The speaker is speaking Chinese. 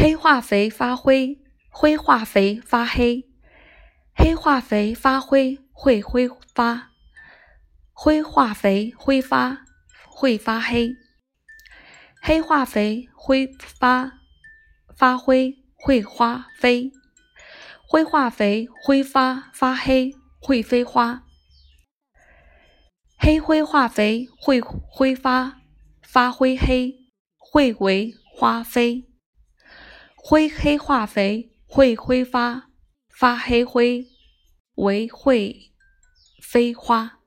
黑化肥发灰，灰化肥发黑。黑化肥发灰会挥发，灰化肥挥发会发黑。黑化肥挥发发灰会花飞，灰化肥挥发发黑会飞花。黑灰化肥会挥发发灰黑会为花飞，灰黑化肥会挥发。发黑灰为会飞花。